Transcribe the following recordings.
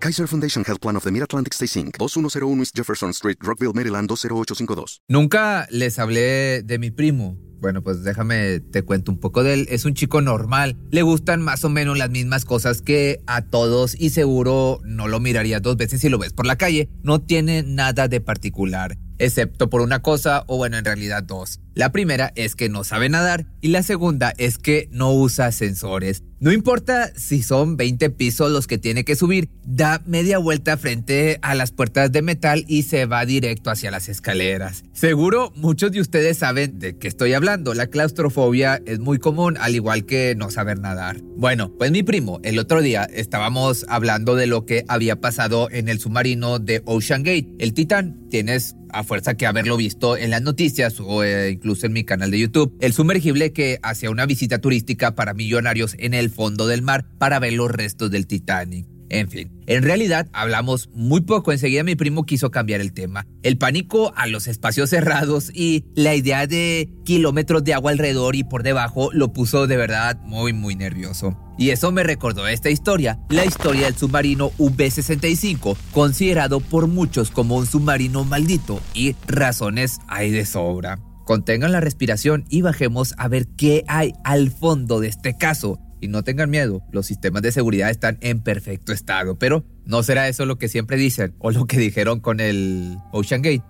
Kaiser Foundation Health Plan of the Mid-Atlantic Stay Inc. 2101 East Jefferson Street, Rockville, Maryland 20852. Nunca les hablé de mi primo. Bueno, pues déjame te cuento un poco de él. Es un chico normal. Le gustan más o menos las mismas cosas que a todos y seguro no lo mirarías dos veces si lo ves por la calle. No tiene nada de particular, excepto por una cosa o bueno, en realidad dos. La primera es que no sabe nadar y la segunda es que no usa sensores. No importa si son 20 pisos los que tiene que subir, da media vuelta frente a las puertas de metal y se va directo hacia las escaleras. Seguro muchos de ustedes saben de qué estoy hablando. La claustrofobia es muy común, al igual que no saber nadar. Bueno, pues mi primo, el otro día estábamos hablando de lo que había pasado en el submarino de Ocean Gate, el Titán. Tienes a fuerza que haberlo visto en las noticias o eh, incluso en mi canal de YouTube, el sumergible que hacía una visita turística para millonarios en el fondo del mar para ver los restos del Titanic. En fin, en realidad hablamos muy poco, enseguida mi primo quiso cambiar el tema. El pánico a los espacios cerrados y la idea de kilómetros de agua alrededor y por debajo lo puso de verdad muy muy nervioso. Y eso me recordó esta historia, la historia del submarino V-65, considerado por muchos como un submarino maldito y razones hay de sobra. Contengan la respiración y bajemos a ver qué hay al fondo de este caso. Y no tengan miedo, los sistemas de seguridad están en perfecto estado, pero no será eso lo que siempre dicen o lo que dijeron con el Ocean Gate.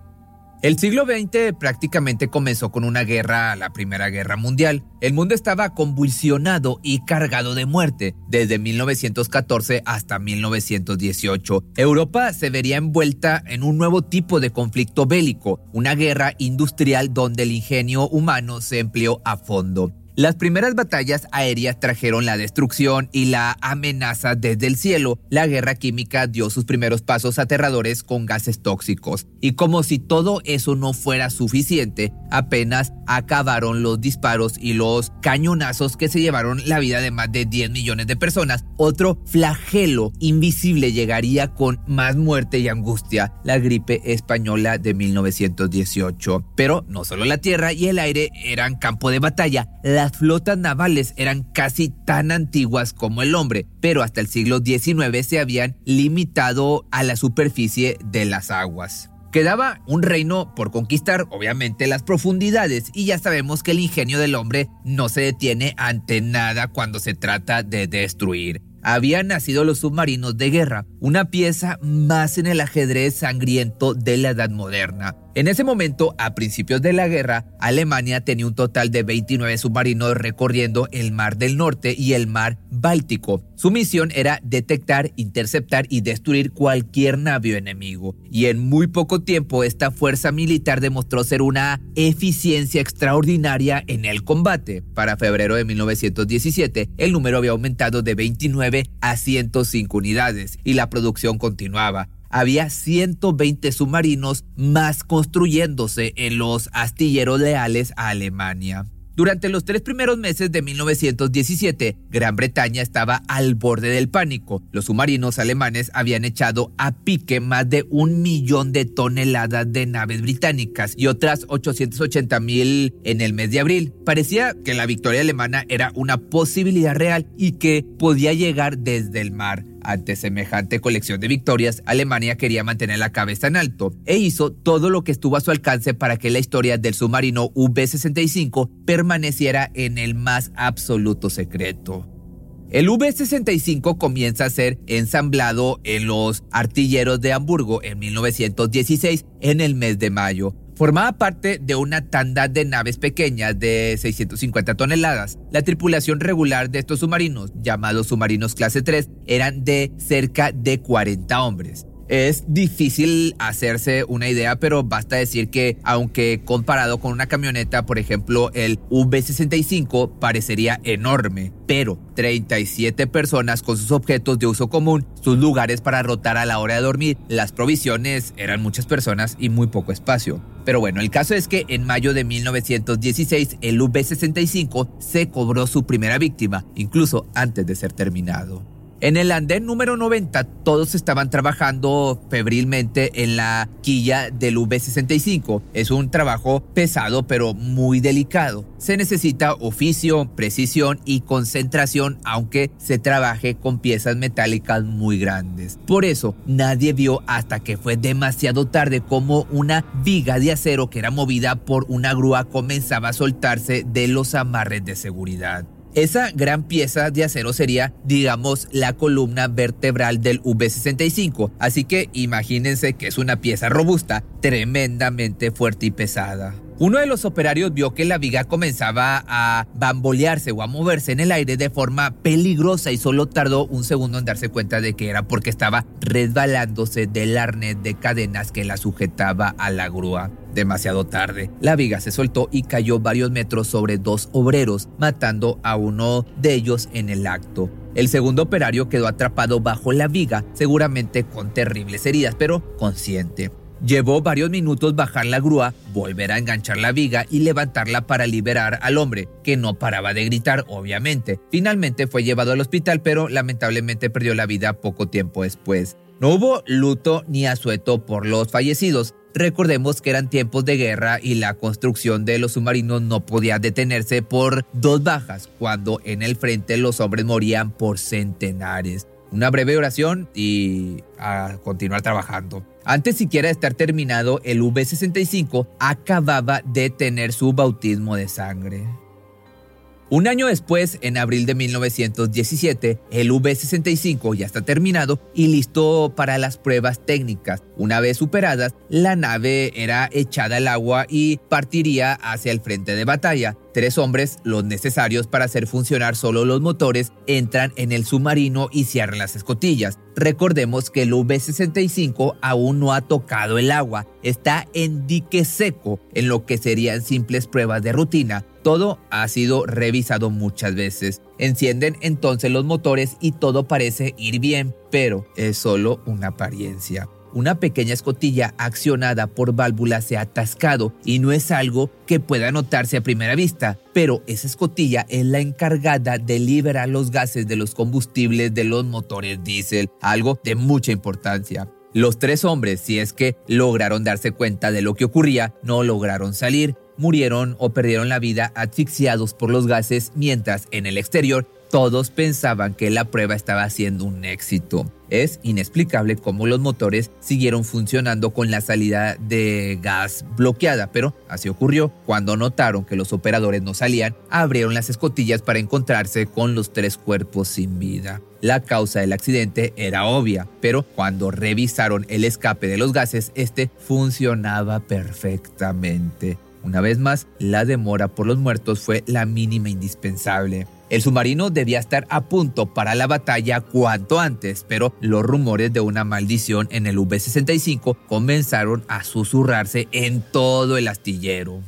El siglo XX prácticamente comenzó con una guerra, la Primera Guerra Mundial. El mundo estaba convulsionado y cargado de muerte desde 1914 hasta 1918. Europa se vería envuelta en un nuevo tipo de conflicto bélico, una guerra industrial donde el ingenio humano se empleó a fondo. Las primeras batallas aéreas trajeron la destrucción y la amenaza desde el cielo. La guerra química dio sus primeros pasos aterradores con gases tóxicos. Y como si todo eso no fuera suficiente, apenas acabaron los disparos y los cañonazos que se llevaron la vida de más de 10 millones de personas. Otro flagelo invisible llegaría con más muerte y angustia, la gripe española de 1918. Pero no solo la tierra y el aire eran campo de batalla, las flotas navales eran casi tan antiguas como el hombre, pero hasta el siglo XIX se habían limitado a la superficie de las aguas. Quedaba un reino por conquistar, obviamente las profundidades, y ya sabemos que el ingenio del hombre no se detiene ante nada cuando se trata de destruir habían nacido los submarinos de guerra, una pieza más en el ajedrez sangriento de la Edad Moderna. En ese momento, a principios de la guerra, Alemania tenía un total de 29 submarinos recorriendo el Mar del Norte y el Mar Báltico. Su misión era detectar, interceptar y destruir cualquier navío enemigo. Y en muy poco tiempo, esta fuerza militar demostró ser una eficiencia extraordinaria en el combate. Para febrero de 1917, el número había aumentado de 29 a 105 unidades y la producción continuaba había 120 submarinos más construyéndose en los astilleros leales a Alemania. Durante los tres primeros meses de 1917, Gran Bretaña estaba al borde del pánico. Los submarinos alemanes habían echado a pique más de un millón de toneladas de naves británicas y otras 880 mil en el mes de abril. Parecía que la victoria alemana era una posibilidad real y que podía llegar desde el mar. Ante semejante colección de victorias, Alemania quería mantener la cabeza en alto e hizo todo lo que estuvo a su alcance para que la historia del submarino V-65 permaneciera en el más absoluto secreto. El V-65 comienza a ser ensamblado en los artilleros de Hamburgo en 1916 en el mes de mayo. Formaba parte de una tanda de naves pequeñas de 650 toneladas. La tripulación regular de estos submarinos, llamados submarinos clase 3, eran de cerca de 40 hombres. Es difícil hacerse una idea, pero basta decir que aunque comparado con una camioneta, por ejemplo, el V65 parecería enorme, pero 37 personas con sus objetos de uso común, sus lugares para rotar a la hora de dormir, las provisiones, eran muchas personas y muy poco espacio. Pero bueno, el caso es que en mayo de 1916 el UB-65 se cobró su primera víctima, incluso antes de ser terminado. En el andén número 90 todos estaban trabajando febrilmente en la quilla del V65. Es un trabajo pesado pero muy delicado. Se necesita oficio, precisión y concentración aunque se trabaje con piezas metálicas muy grandes. Por eso nadie vio hasta que fue demasiado tarde como una viga de acero que era movida por una grúa comenzaba a soltarse de los amarres de seguridad. Esa gran pieza de acero sería, digamos, la columna vertebral del V65, así que imagínense que es una pieza robusta, tremendamente fuerte y pesada. Uno de los operarios vio que la viga comenzaba a bambolearse o a moverse en el aire de forma peligrosa y solo tardó un segundo en darse cuenta de que era porque estaba resbalándose del arnés de cadenas que la sujetaba a la grúa. Demasiado tarde, la viga se soltó y cayó varios metros sobre dos obreros, matando a uno de ellos en el acto. El segundo operario quedó atrapado bajo la viga, seguramente con terribles heridas, pero consciente. Llevó varios minutos bajar la grúa, volver a enganchar la viga y levantarla para liberar al hombre, que no paraba de gritar, obviamente. Finalmente fue llevado al hospital, pero lamentablemente perdió la vida poco tiempo después. No hubo luto ni asueto por los fallecidos. Recordemos que eran tiempos de guerra y la construcción de los submarinos no podía detenerse por dos bajas, cuando en el frente los hombres morían por centenares. Una breve oración y a continuar trabajando. Antes siquiera de estar terminado, el V65 acababa de tener su bautismo de sangre. Un año después, en abril de 1917, el V-65 ya está terminado y listo para las pruebas técnicas. Una vez superadas, la nave era echada al agua y partiría hacia el frente de batalla. Tres hombres, los necesarios para hacer funcionar solo los motores, entran en el submarino y cierran las escotillas. Recordemos que el V-65 aún no ha tocado el agua, está en dique seco, en lo que serían simples pruebas de rutina. Todo ha sido revisado muchas veces. Encienden entonces los motores y todo parece ir bien, pero es solo una apariencia. Una pequeña escotilla accionada por válvula se ha atascado y no es algo que pueda notarse a primera vista, pero esa escotilla es la encargada de liberar los gases de los combustibles de los motores diésel, algo de mucha importancia. Los tres hombres, si es que lograron darse cuenta de lo que ocurría, no lograron salir murieron o perdieron la vida asfixiados por los gases, mientras en el exterior todos pensaban que la prueba estaba siendo un éxito. Es inexplicable cómo los motores siguieron funcionando con la salida de gas bloqueada, pero así ocurrió. Cuando notaron que los operadores no salían, abrieron las escotillas para encontrarse con los tres cuerpos sin vida. La causa del accidente era obvia, pero cuando revisaron el escape de los gases, este funcionaba perfectamente. Una vez más, la demora por los muertos fue la mínima indispensable. El submarino debía estar a punto para la batalla cuanto antes, pero los rumores de una maldición en el V-65 comenzaron a susurrarse en todo el astillero.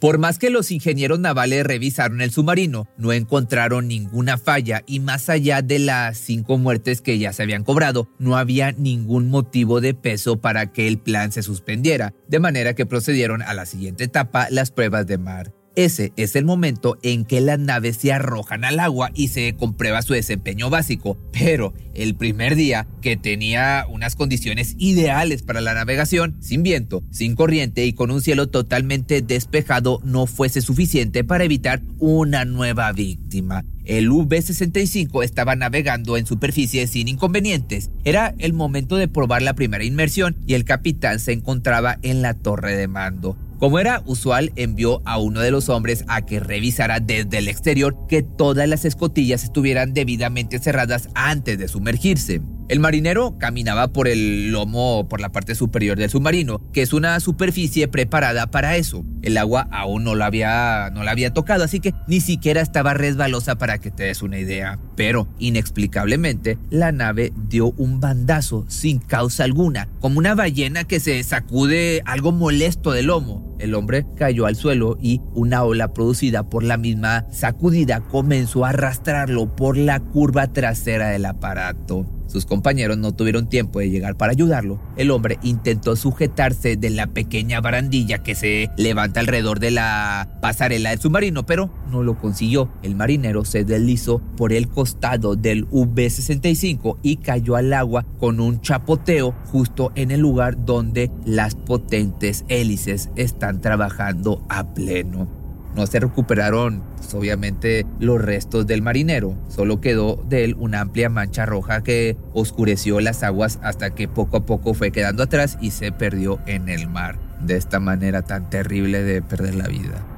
Por más que los ingenieros navales revisaron el submarino, no encontraron ninguna falla y más allá de las cinco muertes que ya se habían cobrado, no había ningún motivo de peso para que el plan se suspendiera, de manera que procedieron a la siguiente etapa, las pruebas de mar. Ese es el momento en que las naves se arrojan al agua y se comprueba su desempeño básico, pero el primer día, que tenía unas condiciones ideales para la navegación, sin viento, sin corriente y con un cielo totalmente despejado, no fuese suficiente para evitar una nueva víctima. El V-65 estaba navegando en superficie sin inconvenientes. Era el momento de probar la primera inmersión y el capitán se encontraba en la torre de mando. Como era usual, envió a uno de los hombres a que revisara desde el exterior que todas las escotillas estuvieran debidamente cerradas antes de sumergirse. El marinero caminaba por el lomo por la parte superior del submarino, que es una superficie preparada para eso. El agua aún no la había, no la había tocado, así que ni siquiera estaba resbalosa para que te des una idea. Pero, inexplicablemente, la nave dio un bandazo sin causa alguna, como una ballena que se sacude algo molesto del lomo. El hombre cayó al suelo y una ola producida por la misma sacudida comenzó a arrastrarlo por la curva trasera del aparato. Sus compañeros no tuvieron tiempo de llegar para ayudarlo, el hombre intentó sujetarse de la pequeña barandilla que se levanta alrededor de la pasarela del submarino, pero no lo consiguió. El marinero se deslizó por el costado del V-65 y cayó al agua con un chapoteo justo en el lugar donde las potentes hélices están trabajando a pleno. No se recuperaron, pues, obviamente, los restos del marinero. Solo quedó de él una amplia mancha roja que oscureció las aguas hasta que poco a poco fue quedando atrás y se perdió en el mar. De esta manera tan terrible de perder la vida.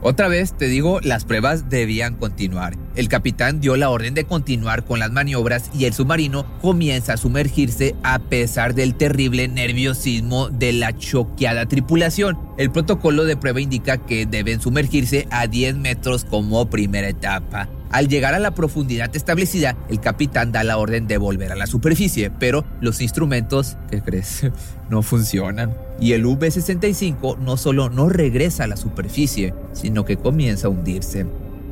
Otra vez te digo, las pruebas debían continuar. El capitán dio la orden de continuar con las maniobras y el submarino comienza a sumergirse a pesar del terrible nerviosismo de la choqueada tripulación. El protocolo de prueba indica que deben sumergirse a 10 metros como primera etapa. Al llegar a la profundidad establecida, el capitán da la orden de volver a la superficie, pero los instrumentos, ¿qué crees? No funcionan. Y el V-65 no solo no regresa a la superficie, sino que comienza a hundirse.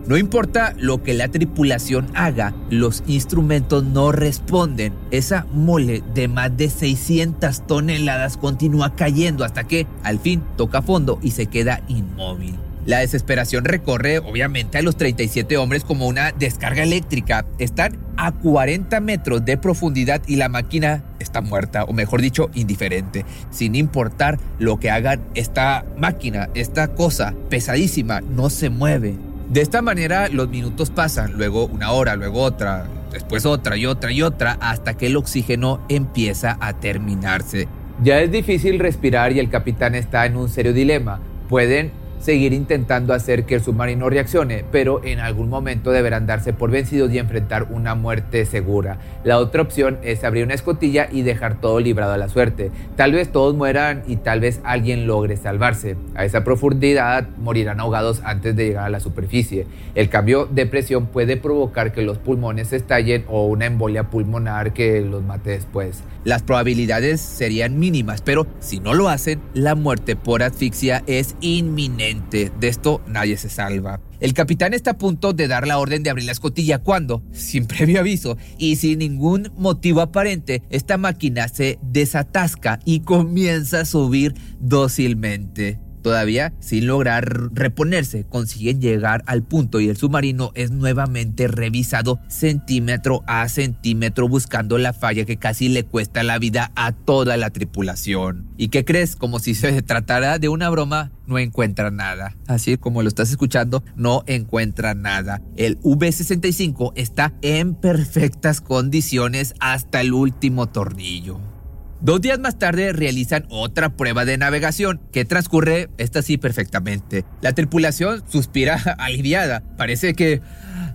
No importa lo que la tripulación haga, los instrumentos no responden. Esa mole de más de 600 toneladas continúa cayendo hasta que al fin toca fondo y se queda inmóvil. La desesperación recorre obviamente a los 37 hombres como una descarga eléctrica. Están a 40 metros de profundidad y la máquina está muerta, o mejor dicho, indiferente. Sin importar lo que hagan, esta máquina, esta cosa pesadísima, no se mueve. De esta manera los minutos pasan, luego una hora, luego otra, después otra y otra y otra, hasta que el oxígeno empieza a terminarse. Ya es difícil respirar y el capitán está en un serio dilema. Pueden seguir intentando hacer que el submarino reaccione, pero en algún momento deberán darse por vencidos y enfrentar una muerte segura. La otra opción es abrir una escotilla y dejar todo librado a la suerte. Tal vez todos mueran y tal vez alguien logre salvarse. A esa profundidad morirán ahogados antes de llegar a la superficie. El cambio de presión puede provocar que los pulmones estallen o una embolia pulmonar que los mate después. Las probabilidades serían mínimas, pero si no lo hacen, la muerte por asfixia es inminente. De esto nadie se salva. El capitán está a punto de dar la orden de abrir la escotilla cuando, sin previo aviso y sin ningún motivo aparente, esta máquina se desatasca y comienza a subir dócilmente. Todavía, sin lograr reponerse, consiguen llegar al punto y el submarino es nuevamente revisado centímetro a centímetro buscando la falla que casi le cuesta la vida a toda la tripulación. ¿Y qué crees? Como si se tratara de una broma, no encuentra nada. Así como lo estás escuchando, no encuentra nada. El V65 está en perfectas condiciones hasta el último tornillo. Dos días más tarde realizan otra prueba de navegación que transcurre, esta sí, perfectamente. La tripulación suspira aliviada. Parece que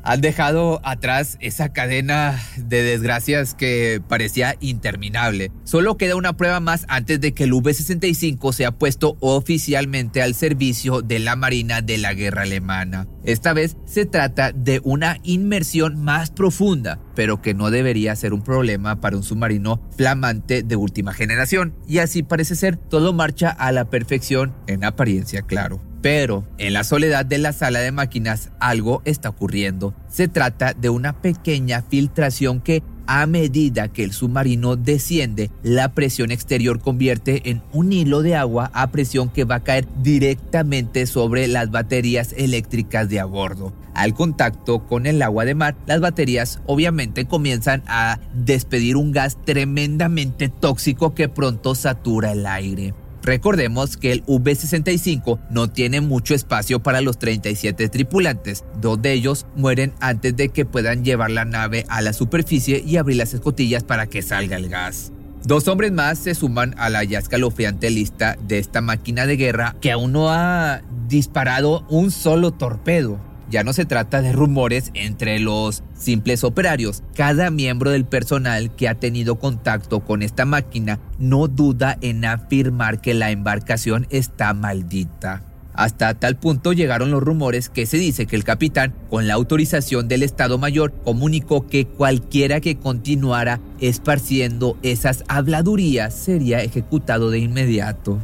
han dejado atrás esa cadena de desgracias que parecía interminable. Solo queda una prueba más antes de que el V-65 sea puesto oficialmente al servicio de la Marina de la Guerra Alemana. Esta vez se trata de una inmersión más profunda, pero que no debería ser un problema para un submarino flamante de última generación. Y así parece ser, todo marcha a la perfección en apariencia, claro. Pero en la soledad de la sala de máquinas algo está ocurriendo. Se trata de una pequeña filtración que a medida que el submarino desciende, la presión exterior convierte en un hilo de agua a presión que va a caer directamente sobre las baterías eléctricas de a bordo. Al contacto con el agua de mar, las baterías obviamente comienzan a despedir un gas tremendamente tóxico que pronto satura el aire. Recordemos que el V-65 no tiene mucho espacio para los 37 tripulantes. Dos de ellos mueren antes de que puedan llevar la nave a la superficie y abrir las escotillas para que salga el gas. Dos hombres más se suman a la ya escalofriante lista de esta máquina de guerra que aún no ha disparado un solo torpedo. Ya no se trata de rumores entre los simples operarios. Cada miembro del personal que ha tenido contacto con esta máquina no duda en afirmar que la embarcación está maldita. Hasta tal punto llegaron los rumores que se dice que el capitán, con la autorización del Estado Mayor, comunicó que cualquiera que continuara esparciendo esas habladurías sería ejecutado de inmediato.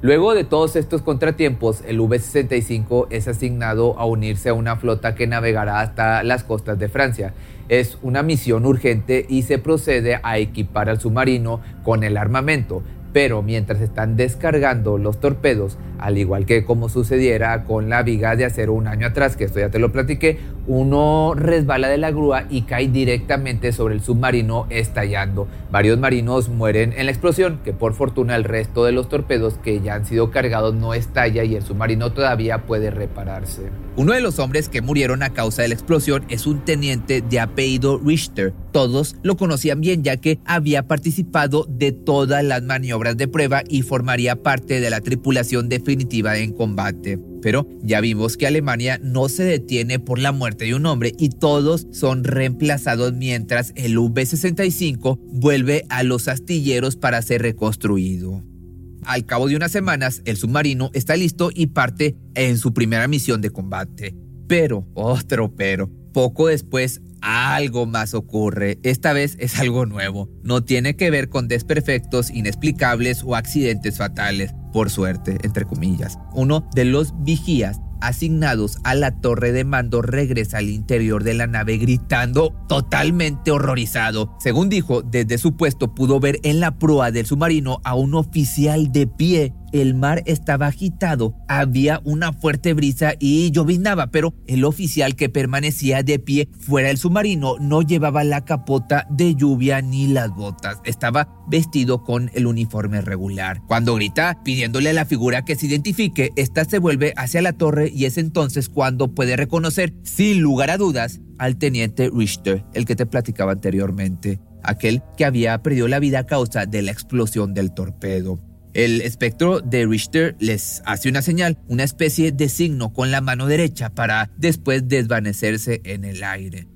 Luego de todos estos contratiempos, el V-65 es asignado a unirse a una flota que navegará hasta las costas de Francia. Es una misión urgente y se procede a equipar al submarino con el armamento, pero mientras están descargando los torpedos, al igual que como sucediera con la viga de acero un año atrás, que esto ya te lo platiqué, uno resbala de la grúa y cae directamente sobre el submarino estallando. Varios marinos mueren en la explosión, que por fortuna el resto de los torpedos que ya han sido cargados no estalla y el submarino todavía puede repararse. Uno de los hombres que murieron a causa de la explosión es un teniente de apellido Richter. Todos lo conocían bien ya que había participado de todas las maniobras de prueba y formaría parte de la tripulación definitiva en combate. Pero ya vimos que Alemania no se detiene por la muerte de un hombre y todos son reemplazados mientras el V-65 vuelve a los astilleros para ser reconstruido. Al cabo de unas semanas, el submarino está listo y parte en su primera misión de combate. Pero, otro pero, poco después algo más ocurre. Esta vez es algo nuevo. No tiene que ver con desperfectos inexplicables o accidentes fatales por suerte, entre comillas. Uno de los vigías asignados a la torre de mando regresa al interior de la nave gritando totalmente horrorizado. Según dijo, desde su puesto pudo ver en la proa del submarino a un oficial de pie el mar estaba agitado, había una fuerte brisa y lloviznaba, pero el oficial que permanecía de pie fuera del submarino no llevaba la capota de lluvia ni las botas, estaba vestido con el uniforme regular. Cuando grita pidiéndole a la figura que se identifique, esta se vuelve hacia la torre y es entonces cuando puede reconocer, sin lugar a dudas, al teniente Richter, el que te platicaba anteriormente, aquel que había perdido la vida a causa de la explosión del torpedo. El espectro de Richter les hace una señal, una especie de signo con la mano derecha para después desvanecerse en el aire.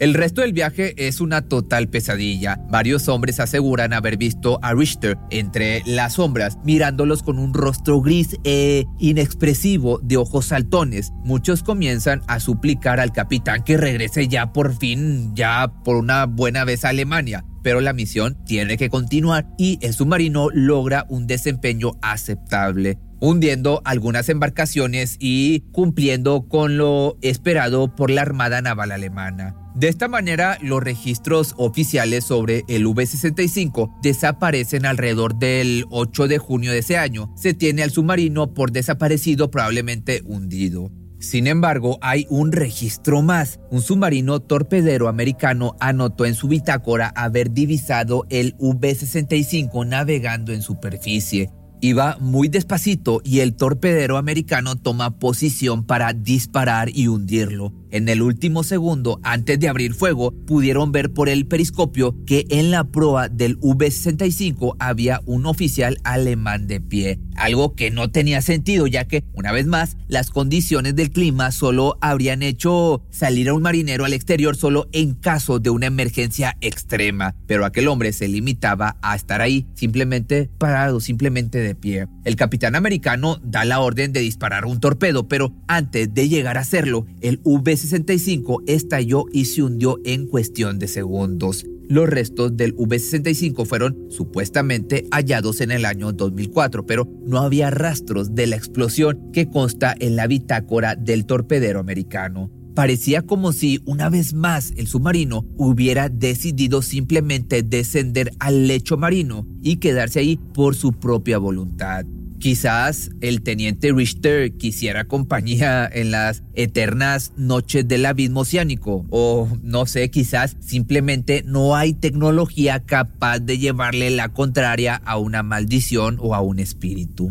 El resto del viaje es una total pesadilla. Varios hombres aseguran haber visto a Richter entre las sombras, mirándolos con un rostro gris e inexpresivo de ojos saltones. Muchos comienzan a suplicar al capitán que regrese ya por fin, ya por una buena vez a Alemania pero la misión tiene que continuar y el submarino logra un desempeño aceptable hundiendo algunas embarcaciones y cumpliendo con lo esperado por la Armada Naval Alemana. De esta manera, los registros oficiales sobre el V-65 desaparecen alrededor del 8 de junio de ese año. Se tiene al submarino por desaparecido, probablemente hundido. Sin embargo, hay un registro más. Un submarino torpedero americano anotó en su bitácora haber divisado el V-65 navegando en superficie. Iba muy despacito y el torpedero americano toma posición para disparar y hundirlo. En el último segundo, antes de abrir fuego, pudieron ver por el periscopio que en la proa del V-65 había un oficial alemán de pie, algo que no tenía sentido ya que, una vez más, las condiciones del clima solo habrían hecho salir a un marinero al exterior solo en caso de una emergencia extrema, pero aquel hombre se limitaba a estar ahí, simplemente parado, simplemente de pie. El capitán americano da la orden de disparar un torpedo, pero antes de llegar a hacerlo, el V 65 estalló y se hundió en cuestión de segundos. Los restos del V-65 fueron supuestamente hallados en el año 2004, pero no había rastros de la explosión que consta en la bitácora del torpedero americano. Parecía como si una vez más el submarino hubiera decidido simplemente descender al lecho marino y quedarse ahí por su propia voluntad. Quizás el teniente Richter quisiera compañía en las eternas noches del abismo oceánico. O no sé, quizás simplemente no hay tecnología capaz de llevarle la contraria a una maldición o a un espíritu.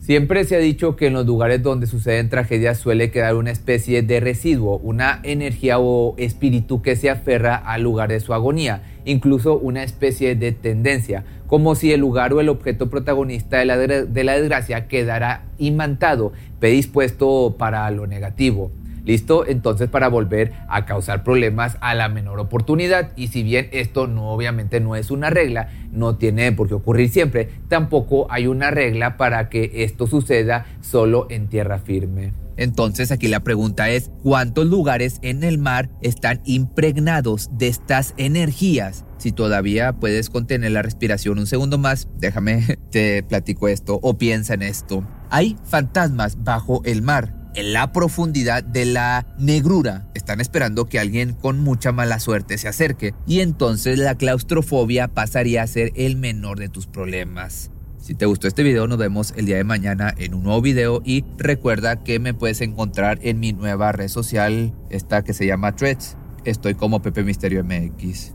Siempre se ha dicho que en los lugares donde suceden tragedias suele quedar una especie de residuo, una energía o espíritu que se aferra al lugar de su agonía, incluso una especie de tendencia, como si el lugar o el objeto protagonista de la, de la desgracia quedara imantado, predispuesto para lo negativo. ¿Listo? Entonces para volver a causar problemas a la menor oportunidad. Y si bien esto no obviamente no es una regla, no tiene por qué ocurrir siempre, tampoco hay una regla para que esto suceda solo en tierra firme. Entonces aquí la pregunta es, ¿cuántos lugares en el mar están impregnados de estas energías? Si todavía puedes contener la respiración un segundo más, déjame, te platico esto o piensa en esto. Hay fantasmas bajo el mar en la profundidad de la negrura. Están esperando que alguien con mucha mala suerte se acerque y entonces la claustrofobia pasaría a ser el menor de tus problemas. Si te gustó este video, nos vemos el día de mañana en un nuevo video y recuerda que me puedes encontrar en mi nueva red social, esta que se llama Threads. Estoy como Pepe Misterio MX.